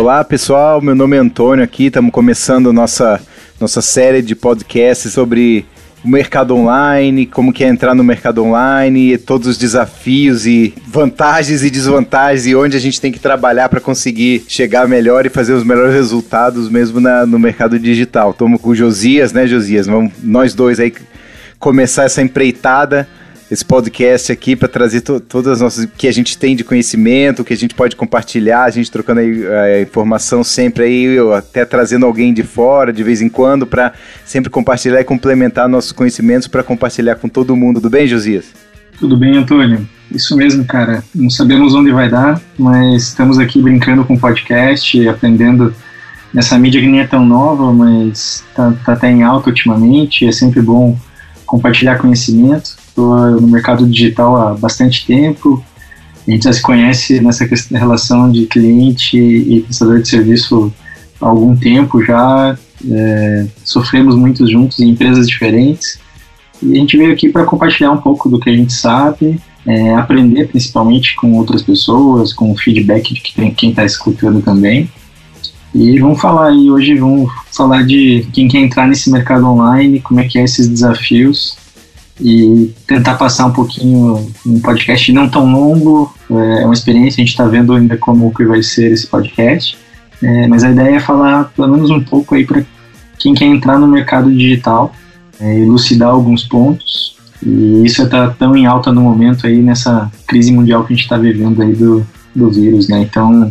Olá pessoal, meu nome é Antônio aqui, estamos começando nossa, nossa série de podcasts sobre o mercado online, como que é entrar no mercado online, todos os desafios e vantagens e desvantagens e onde a gente tem que trabalhar para conseguir chegar melhor e fazer os melhores resultados mesmo na, no mercado digital. Estamos com o Josias, né, Josias? Vamos nós dois aí começar essa empreitada esse podcast aqui para trazer to todas as nossas que a gente tem de conhecimento, que a gente pode compartilhar, a gente trocando aí a eh, informação sempre aí, até trazendo alguém de fora de vez em quando para sempre compartilhar e complementar nossos conhecimentos para compartilhar com todo mundo. Tudo bem, Josias? Tudo bem, Antônio? Isso mesmo, cara. Não sabemos onde vai dar, mas estamos aqui brincando com o podcast, aprendendo nessa mídia que nem é tão nova, mas tá, tá até em alta ultimamente. É sempre bom compartilhar conhecimento estou no mercado digital há bastante tempo. A gente já se conhece nessa relação de cliente e prestador de serviço há algum tempo já. É, sofremos muitos juntos em empresas diferentes. E a gente veio aqui para compartilhar um pouco do que a gente sabe, é, aprender principalmente com outras pessoas, com o feedback de quem está escutando também. E vamos falar aí, hoje vamos falar de quem quer entrar nesse mercado online, como é que é esses desafios e tentar passar um pouquinho um podcast não tão longo. É uma experiência, a gente está vendo ainda como que vai ser esse podcast. É, mas a ideia é falar pelo menos um pouco aí para quem quer entrar no mercado digital, é, elucidar alguns pontos. E isso está tão em alta no momento aí nessa crise mundial que a gente está vivendo aí do, do vírus, né? Então,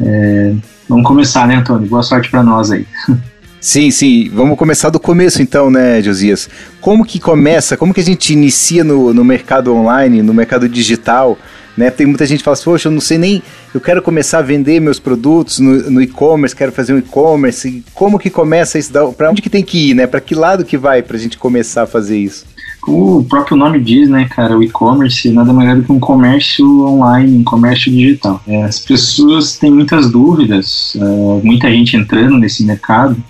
é, vamos começar, né, Antônio? Boa sorte para nós aí. Sim, sim. Vamos começar do começo então, né, Josias? Como que começa, como que a gente inicia no, no mercado online, no mercado digital? Né? Tem muita gente que fala assim, poxa, eu não sei nem, eu quero começar a vender meus produtos no, no e-commerce, quero fazer um e-commerce. Como que começa isso? Para onde que tem que ir, né? Para que lado que vai para a gente começar a fazer isso? Como o próprio nome diz, né, cara, o e-commerce nada mais é do que um comércio online, um comércio digital. É, as pessoas têm muitas dúvidas, é, muita gente entrando nesse mercado,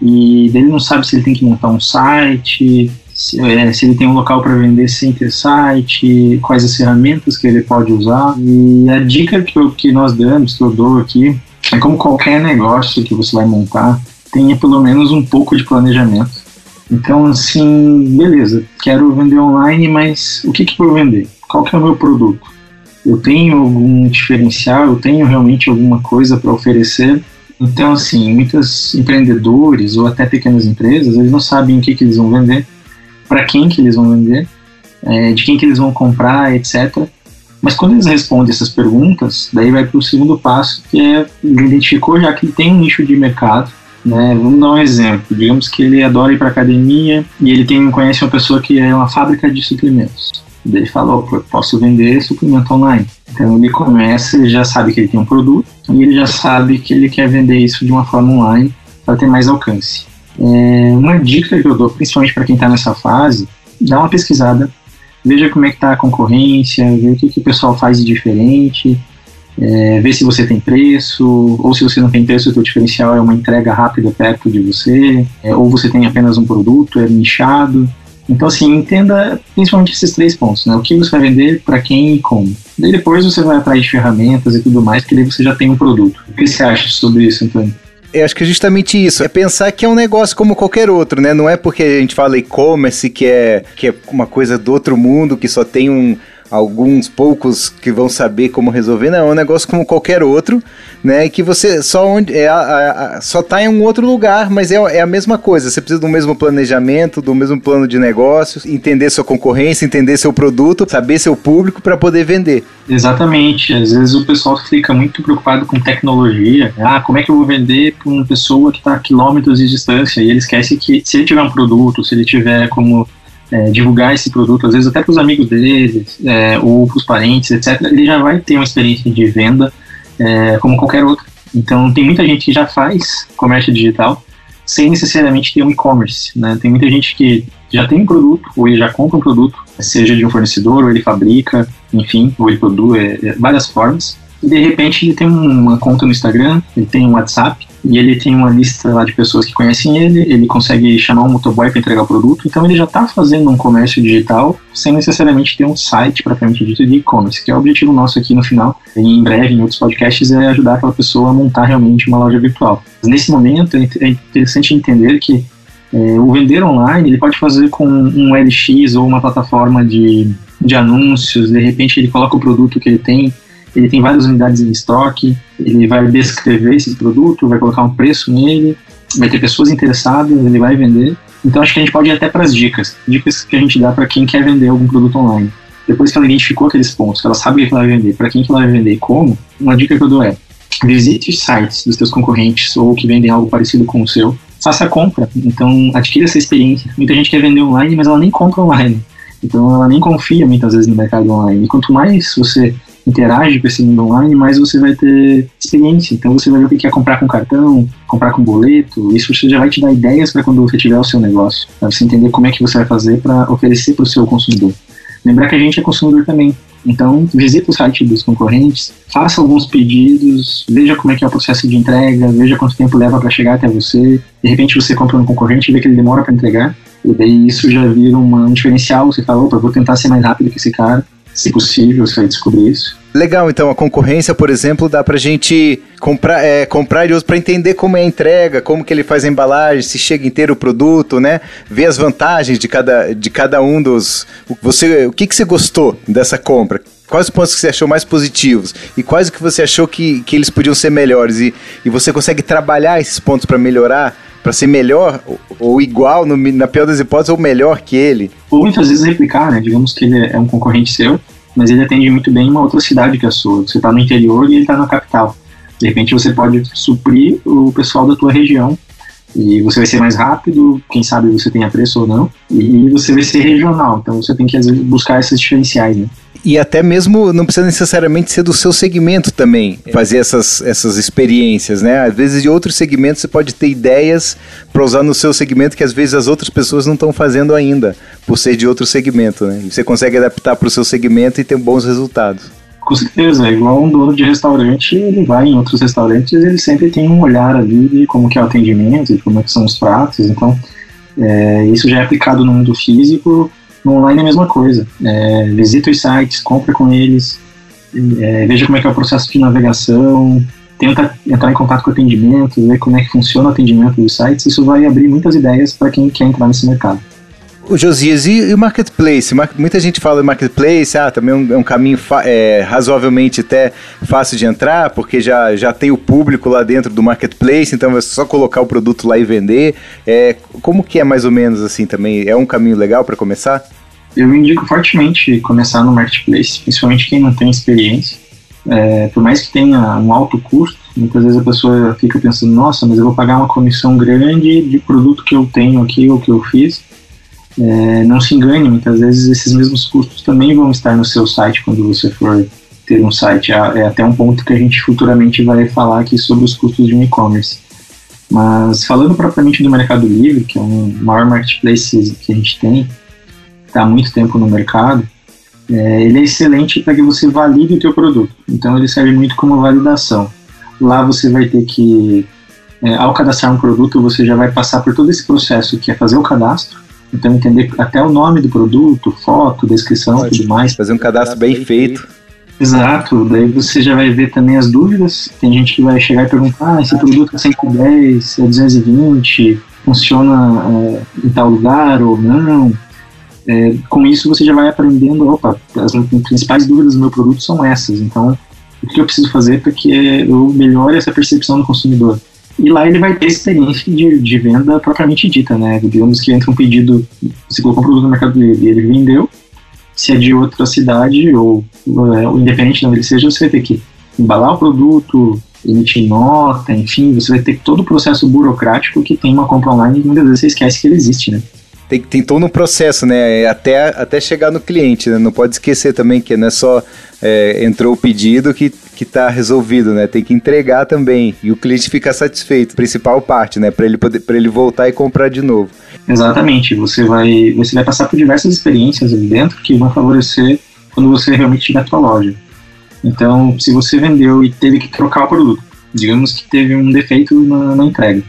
e ele não sabe se ele tem que montar um site, se, é, se ele tem um local para vender sem ter site, quais as ferramentas que ele pode usar. E a dica que, eu, que nós damos, que eu dou aqui, é como qualquer negócio que você vai montar, tenha pelo menos um pouco de planejamento. Então, assim, beleza, quero vender online, mas o que, que eu vou vender? Qual que é o meu produto? Eu tenho algum diferencial? Eu tenho realmente alguma coisa para oferecer? Então, assim, muitos empreendedores ou até pequenas empresas, eles não sabem o que, que eles vão vender, para quem que eles vão vender, é, de quem que eles vão comprar, etc. Mas quando eles respondem essas perguntas, daí vai para o segundo passo, que é ele identificou já que ele tem um nicho de mercado. Né? Vamos dar um exemplo. Digamos que ele adora ir para academia e ele tem conhece uma pessoa que é uma fábrica de suplementos. Daí ele posso vender suplemento online. Então ele começa, ele já sabe que ele tem um produto e ele já sabe que ele quer vender isso de uma forma online para ter mais alcance. É, uma dica que eu dou, principalmente para quem está nessa fase, dá uma pesquisada, veja como é que está a concorrência, veja o que, que o pessoal faz de diferente, é, ver se você tem preço, ou se você não tem preço, o seu diferencial é uma entrega rápida perto de você, é, ou você tem apenas um produto, é nichado. Então, assim, entenda principalmente esses três pontos, né? O que você vai vender, para quem e como. Daí depois você vai atrás de ferramentas e tudo mais, que daí você já tem um produto. O que você acha sobre isso, Antônio? Eu acho que é justamente isso. É pensar que é um negócio como qualquer outro, né? Não é porque a gente fala e-commerce que é, que é uma coisa do outro mundo, que só tem um, alguns poucos que vão saber como resolver, não, é um negócio como qualquer outro, né? Que você só onde é a, só tá em um outro lugar, mas é, é a mesma coisa. Você precisa do mesmo planejamento, do mesmo plano de negócios, entender sua concorrência, entender seu produto, saber seu público para poder vender. Exatamente. Às vezes o pessoal fica muito preocupado com tecnologia. Ah, como é que eu vou vender para uma pessoa que está a quilômetros de distância? E ele esquece que se ele tiver um produto, se ele tiver como é, divulgar esse produto, às vezes até para os amigos dele, é, ou para os parentes, etc., ele já vai ter uma experiência de venda é, como qualquer outro. Então, tem muita gente que já faz comércio digital sem necessariamente ter um e-commerce. Né? Tem muita gente que já tem um produto, ou ele já compra um produto, seja de um fornecedor, ou ele fabrica, enfim, ou ele produz, é, é várias formas. E de repente ele tem uma conta no Instagram, ele tem um WhatsApp, e ele tem uma lista lá de pessoas que conhecem ele, ele consegue chamar um motoboy para entregar o produto, então ele já está fazendo um comércio digital sem necessariamente ter um site propriamente dito de e-commerce, que é o objetivo nosso aqui no final, em breve em outros podcasts, é ajudar aquela pessoa a montar realmente uma loja virtual. Mas nesse momento é, é interessante entender que é, o vender online ele pode fazer com um LX ou uma plataforma de, de anúncios, de repente ele coloca o produto que ele tem ele tem várias unidades em estoque, ele vai descrever esse produto, vai colocar um preço nele, vai ter pessoas interessadas, ele vai vender. Então acho que a gente pode ir até para as dicas, dicas que a gente dá para quem quer vender algum produto online. Depois que ela identificou aqueles pontos, que ela sabe o que ela vai vender, para quem que ela vai vender e como, uma dica que eu dou é visite os sites dos seus concorrentes ou que vendem algo parecido com o seu, faça a compra, então adquira essa experiência. Muita gente quer vender online, mas ela nem compra online. Então ela nem confia muitas vezes no mercado online. E quanto mais você interage com esse mundo online, mais você vai ter experiência. Então você vai ver o que é comprar com cartão, comprar com boleto. Isso já vai te dar ideias para quando você tiver o seu negócio, para você entender como é que você vai fazer para oferecer para o seu consumidor. Lembrar que a gente é consumidor também. Então, visita o site dos concorrentes, faça alguns pedidos, veja como é que é o processo de entrega, veja quanto tempo leva para chegar até você. De repente você compra um concorrente e vê que ele demora para entregar, e daí isso já vira um diferencial. Você fala, opa, vou tentar ser mais rápido que esse cara se possível, você vai descobrir isso. Legal, então a concorrência, por exemplo, dá pra gente comprar, é, comprar ele para entender como é a entrega, como que ele faz a embalagem, se chega inteiro o produto, né? Ver as vantagens de cada, de cada um dos. Você, o que, que você gostou dessa compra? Quais os pontos que você achou mais positivos? E quais o que você achou que, que eles podiam ser melhores? E, e você consegue trabalhar esses pontos para melhorar? Para ser melhor ou igual, no, na pior das hipóteses, ou melhor que ele. Ou muitas vezes replicar, né? Digamos que ele é um concorrente seu, mas ele atende muito bem uma outra cidade que a sua. Você está no interior e ele está na capital. De repente você pode suprir o pessoal da tua região e você vai ser mais rápido, quem sabe você tenha preço ou não, e você vai ser regional. Então você tem que às vezes buscar esses diferenciais, né? e até mesmo não precisa necessariamente ser do seu segmento também, fazer essas, essas experiências, né? Às vezes de outros segmentos você pode ter ideias para usar no seu segmento que às vezes as outras pessoas não estão fazendo ainda, por ser de outro segmento, né? E você consegue adaptar para o seu segmento e ter bons resultados. Com certeza, é igual um dono de restaurante, ele vai em outros restaurantes, ele sempre tem um olhar ali de como que é o atendimento, de como é que são os pratos, então é, isso já é aplicado no mundo físico, no online é a mesma coisa. É, visita os sites, compra com eles, é, veja como é que é o processo de navegação, tenta entrar em contato com o atendimento, ver como é que funciona o atendimento dos sites. Isso vai abrir muitas ideias para quem quer entrar nesse mercado. O Josias, e o Marketplace? Muita gente fala Marketplace, ah, também é um, é um caminho é, razoavelmente até fácil de entrar, porque já, já tem o público lá dentro do Marketplace, então é só colocar o produto lá e vender. É, como que é mais ou menos assim também? É um caminho legal para começar? Eu indico fortemente começar no Marketplace, principalmente quem não tem experiência. É, por mais que tenha um alto custo, muitas vezes a pessoa fica pensando, nossa, mas eu vou pagar uma comissão grande de produto que eu tenho aqui ou que eu fiz é, não se engane, muitas vezes esses mesmos custos também vão estar no seu site quando você for ter um site. É, é até um ponto que a gente futuramente vai falar aqui sobre os custos de um e-commerce. Mas falando propriamente do Mercado Livre, que é um maior marketplace que a gente tem, está há muito tempo no mercado, é, ele é excelente para que você valide o teu produto. Então ele serve muito como validação. Lá você vai ter que, é, ao cadastrar um produto, você já vai passar por todo esse processo que é fazer o cadastro, então, entender até o nome do produto, foto, descrição e tudo mais. Fazer um cadastro bem feito. Exato, daí você já vai ver também as dúvidas. Tem gente que vai chegar e perguntar: ah, esse produto é 110, é 220, funciona é, em tal lugar ou não. É, com isso você já vai aprendendo: opa, as principais dúvidas do meu produto são essas. Então, o que eu preciso fazer para que eu melhore essa percepção do consumidor? E lá ele vai ter experiência de, de venda propriamente dita, né? Digamos que entra um pedido, você colocou um produto no Mercado Livre e ele vendeu, se é de outra cidade ou, é, ou independente de onde ele seja, você vai ter que embalar o produto, emitir nota, enfim, você vai ter todo o processo burocrático que tem uma compra online e muitas vezes você esquece que ele existe, né? Tem, tem todo um processo, né? Até, até chegar no cliente, né? Não pode esquecer também que não é só é, entrou o pedido que que está resolvido, né? Tem que entregar também e o cliente ficar satisfeito, principal parte, né? Para ele poder, para ele voltar e comprar de novo. Exatamente. Você vai, você vai passar por diversas experiências ali dentro que vão favorecer quando você realmente tiver a sua loja. Então, se você vendeu e teve que trocar o produto, Digamos que teve um defeito na, na entrega.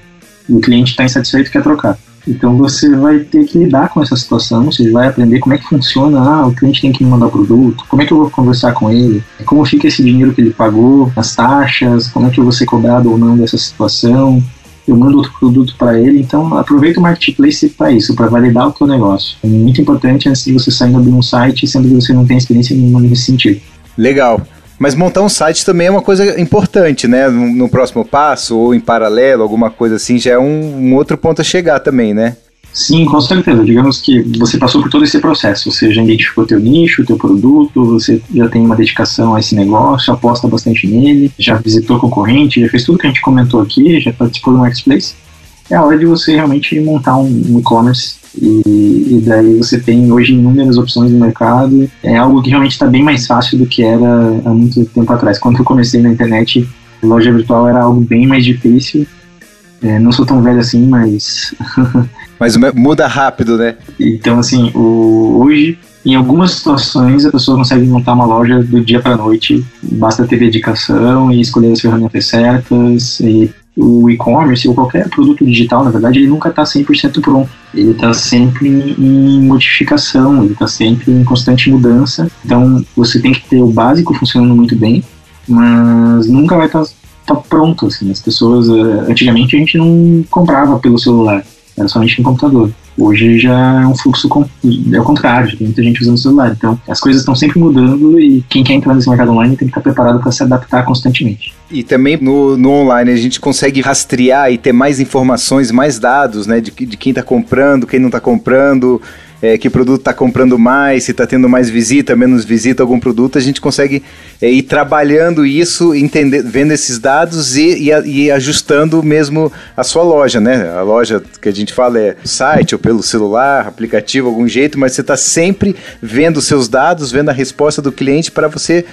O cliente está insatisfeito e quer trocar. Então você vai ter que lidar com essa situação, você vai aprender como é que funciona, ah, o cliente tem que me mandar produto, como é que eu vou conversar com ele, como fica esse dinheiro que ele pagou, as taxas, como é que eu vou ser cobrado ou não dessa situação, eu mando outro produto para ele, então aproveita o marketplace para isso, para validar o teu negócio. É muito importante antes de você sair abrir um site, sendo que você não tem experiência nenhuma nesse sentido. Legal. Mas montar um site também é uma coisa importante, né? No, no próximo passo, ou em paralelo, alguma coisa assim, já é um, um outro ponto a chegar também, né? Sim, com certeza. Digamos que você passou por todo esse processo. Você já identificou teu nicho, teu produto, você já tem uma dedicação a esse negócio, aposta bastante nele, já visitou concorrente, já fez tudo que a gente comentou aqui, já participou do marketplace. É a hora de você realmente montar um e-commerce e, e, daí você tem hoje inúmeras opções no mercado. É algo que realmente está bem mais fácil do que era há muito tempo atrás. Quando eu comecei na internet, loja virtual era algo bem mais difícil. É, não sou tão velho assim, mas. mas muda rápido, né? Então, assim, o, hoje, em algumas situações, a pessoa consegue montar uma loja do dia para noite. Basta ter dedicação e escolher as ferramentas certas e o e-commerce ou qualquer produto digital, na verdade, ele nunca está 100% pronto. Ele está sempre em modificação, ele está sempre em constante mudança. Então, você tem que ter o básico funcionando muito bem, mas nunca vai estar tá, tá pronto. Assim. As pessoas, eh, antigamente, a gente não comprava pelo celular, era somente no computador. Hoje já é um fluxo, é o contrário, tem muita gente usando o celular. Então, as coisas estão sempre mudando e quem quer entrar nesse mercado online tem que estar preparado para se adaptar constantemente. E também no, no online a gente consegue rastrear e ter mais informações, mais dados, né, de, de quem está comprando, quem não está comprando, é, que produto está comprando mais, se está tendo mais visita, menos visita algum produto, a gente consegue é, ir trabalhando isso, entender, vendo esses dados e, e, e, ajustando mesmo a sua loja, né? A loja que a gente fala é site ou pelo celular, aplicativo, algum jeito, mas você está sempre vendo os seus dados, vendo a resposta do cliente para você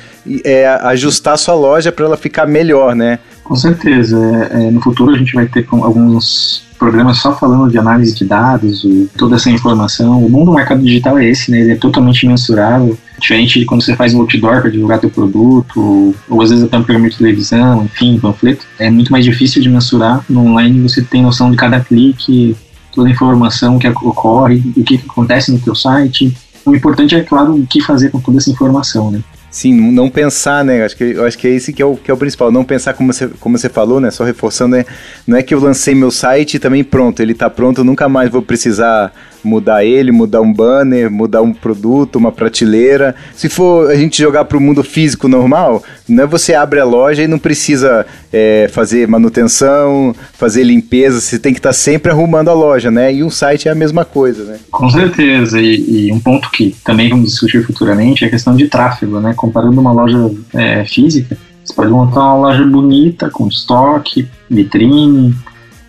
é, ajustar a sua loja para ela ficar melhor, né? Com certeza. É, é, no futuro a gente vai ter alguns programas só falando de análise de dados, o, toda essa informação. O mundo do mercado digital é esse, né? Ele é totalmente mensurável. Diferente de quando você faz um outdoor para divulgar teu produto, ou, ou, às vezes até um programa de televisão, enfim, panfleto. É muito mais difícil de mensurar. No online você tem noção de cada clique, toda a informação que ocorre, o que acontece no teu site. O importante é, claro, o que fazer com toda essa informação, né? Sim, não pensar, né? Acho que, eu acho que é esse que é, o, que é o principal. Não pensar como você, como você falou, né? Só reforçando, né? não é que eu lancei meu site e também pronto, ele está pronto, eu nunca mais vou precisar mudar ele, mudar um banner, mudar um produto, uma prateleira. Se for a gente jogar para o mundo físico normal, não é você abre a loja e não precisa é, fazer manutenção, fazer limpeza, você tem que estar tá sempre arrumando a loja, né? E um site é a mesma coisa, né? Com certeza, e, e um ponto que também vamos discutir futuramente é a questão de tráfego, né? Comparando uma loja é, física, você pode montar uma loja bonita, com estoque, vitrine,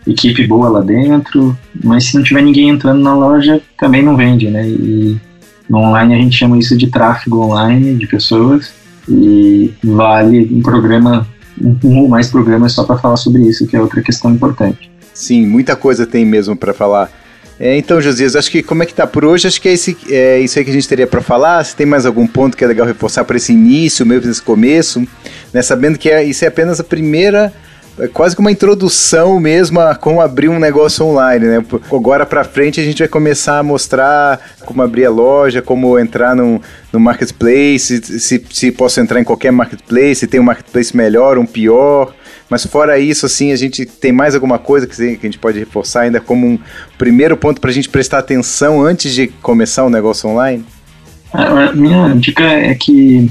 equipe boa lá dentro, mas se não tiver ninguém entrando na loja, também não vende, né? E no online a gente chama isso de tráfego online de pessoas e vale um programa, um ou mais programas só para falar sobre isso, que é outra questão importante. Sim, muita coisa tem mesmo para falar. É, então, Josias, acho que como é que tá por hoje? Acho que é, esse, é isso aí que a gente teria para falar. Se tem mais algum ponto que é legal reforçar para esse início, mesmo nesse começo, né? Sabendo que é, isso é apenas a primeira é quase que uma introdução mesmo a como abrir um negócio online, né? Agora para frente a gente vai começar a mostrar como abrir a loja, como entrar no, no marketplace, se, se posso entrar em qualquer marketplace, se tem um marketplace melhor, um pior. Mas fora isso, assim, a gente tem mais alguma coisa que a gente pode reforçar ainda como um primeiro ponto para a gente prestar atenção antes de começar um negócio online? A minha dica é que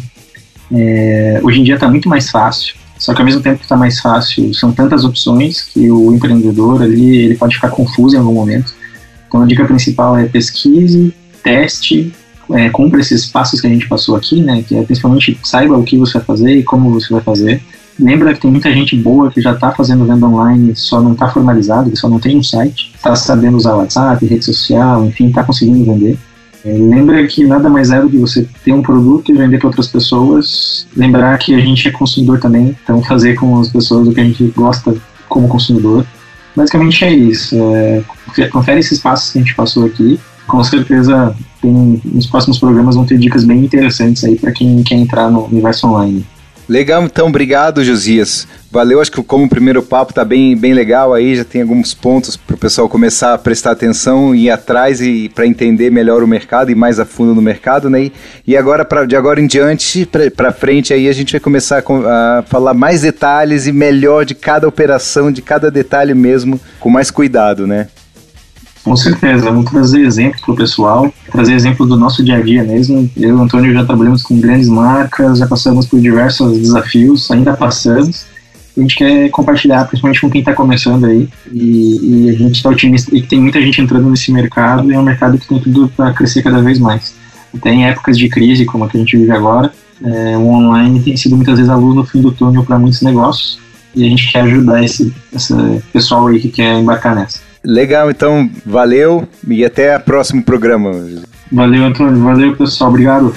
é, hoje em dia está muito mais fácil só que ao mesmo tempo que está mais fácil, são tantas opções que o empreendedor ali ele pode ficar confuso em algum momento. Então a dica principal é pesquise, teste, é, cumpra esses passos que a gente passou aqui, né? Que é principalmente saiba o que você vai fazer e como você vai fazer. Lembra que tem muita gente boa que já está fazendo venda online, só não está formalizado, que só não tem um site, está sabendo usar WhatsApp, rede social, enfim, está conseguindo vender. É, lembra que nada mais é do que você ter um produto e vender para outras pessoas. Lembrar que a gente é consumidor também, então fazer com as pessoas o que a gente gosta como consumidor. Basicamente é isso. É, confere esses passos que a gente passou aqui. Com certeza, tem, nos próximos programas vão ter dicas bem interessantes aí para quem quer entrar no universo online. Legal, então, obrigado, Josias. Valeu, acho que como o primeiro papo tá bem, bem legal aí, já tem alguns pontos para o pessoal começar a prestar atenção e ir atrás e para entender melhor o mercado e mais a fundo no mercado, né? E agora, pra, de agora em diante, para frente aí, a gente vai começar a, a falar mais detalhes e melhor de cada operação, de cada detalhe mesmo, com mais cuidado, né? Com certeza, vamos trazer exemplo para o pessoal, trazer exemplo do nosso dia a dia mesmo. Eu e o Antônio já trabalhamos com grandes marcas, já passamos por diversos desafios, ainda passamos. A gente quer compartilhar, principalmente com quem está começando aí. E, e a gente está otimista e tem muita gente entrando nesse mercado e é um mercado que tem tudo para crescer cada vez mais. Até em épocas de crise, como a que a gente vive agora, é, o online tem sido muitas vezes a luz no fim do túnel para muitos negócios. E a gente quer ajudar esse, esse pessoal aí que quer embarcar nessa. Legal, então valeu e até o próximo programa. Valeu, Antônio. Valeu, pessoal. Obrigado.